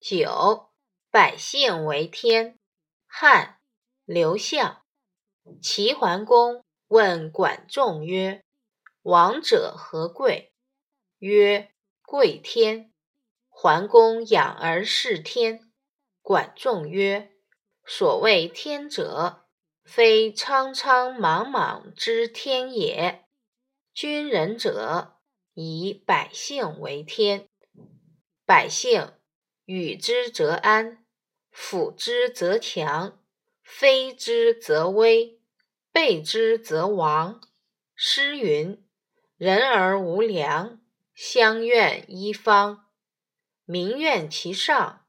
九，百姓为天。汉刘向。齐桓公问管仲曰：“王者何贵？”曰：“贵天。”桓公养而事天。管仲曰：“所谓天者，非苍苍茫茫之天也。君人者，以百姓为天。百姓。”与之则安，辅之则强，非之则危，备之则亡。诗云：“人而无良，相怨一方。民怨其上，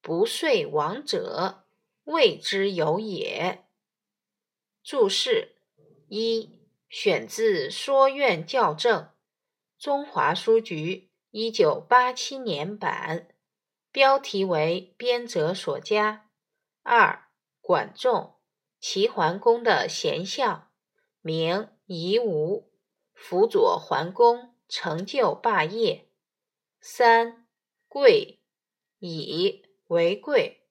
不遂亡者，谓之有也。”注释一：选自《说苑校正》，中华书局一九八七年版。标题为编者所加。二，管仲，齐桓公的贤相，名夷吾，辅佐桓公，成就霸业。三，贵，以为贵。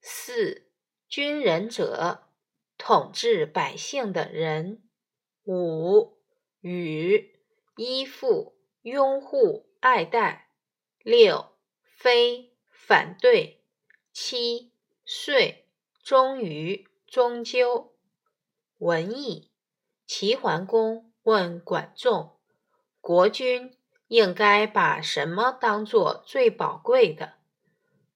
四，君人者，统治百姓的人。五，与，依附，拥护，爱戴。六。非反对，七岁终于终究。文艺，齐桓公问管仲：“国君应该把什么当做最宝贵的？”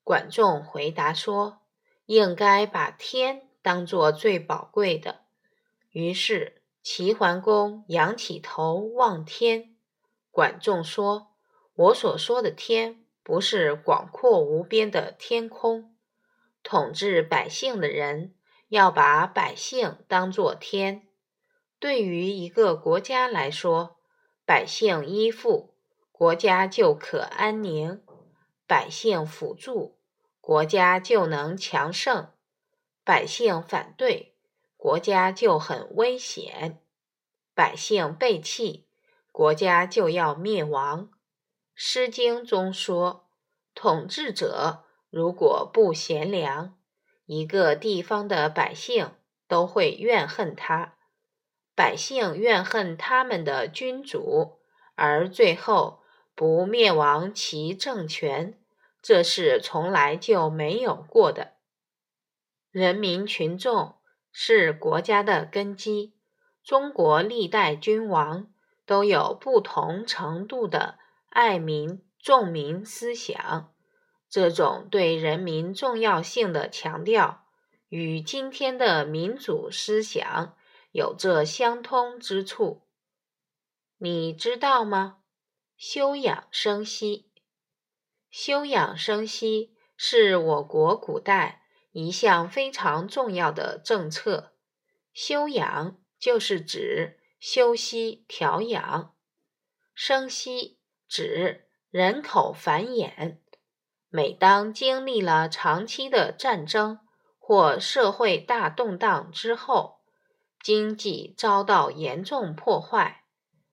管仲回答说：“应该把天当做最宝贵的。”于是齐桓公仰起头望天。管仲说：“我所说的天。”不是广阔无边的天空，统治百姓的人要把百姓当作天。对于一个国家来说，百姓依附，国家就可安宁；百姓辅助，国家就能强盛；百姓反对，国家就很危险；百姓背弃，国家就要灭亡。《诗经》中说：“统治者如果不贤良，一个地方的百姓都会怨恨他。百姓怨恨他们的君主，而最后不灭亡其政权，这是从来就没有过的。人民群众是国家的根基。中国历代君王都有不同程度的。”爱民重民思想，这种对人民重要性的强调，与今天的民主思想有着相通之处。你知道吗？休养生息，休养生息是我国古代一项非常重要的政策。休养就是指休息调养，生息。指人口繁衍。每当经历了长期的战争或社会大动荡之后，经济遭到严重破坏，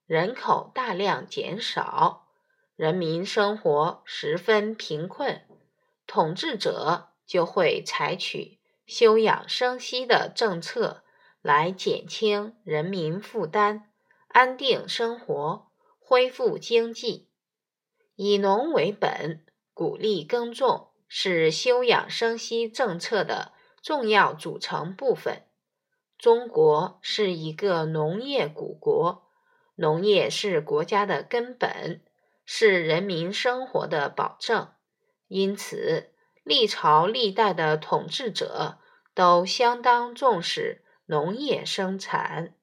人口大量减少，人民生活十分贫困，统治者就会采取休养生息的政策来减轻人民负担，安定生活，恢复经济。以农为本，鼓励耕种，是休养生息政策的重要组成部分。中国是一个农业古国，农业是国家的根本，是人民生活的保证。因此，历朝历代的统治者都相当重视农业生产。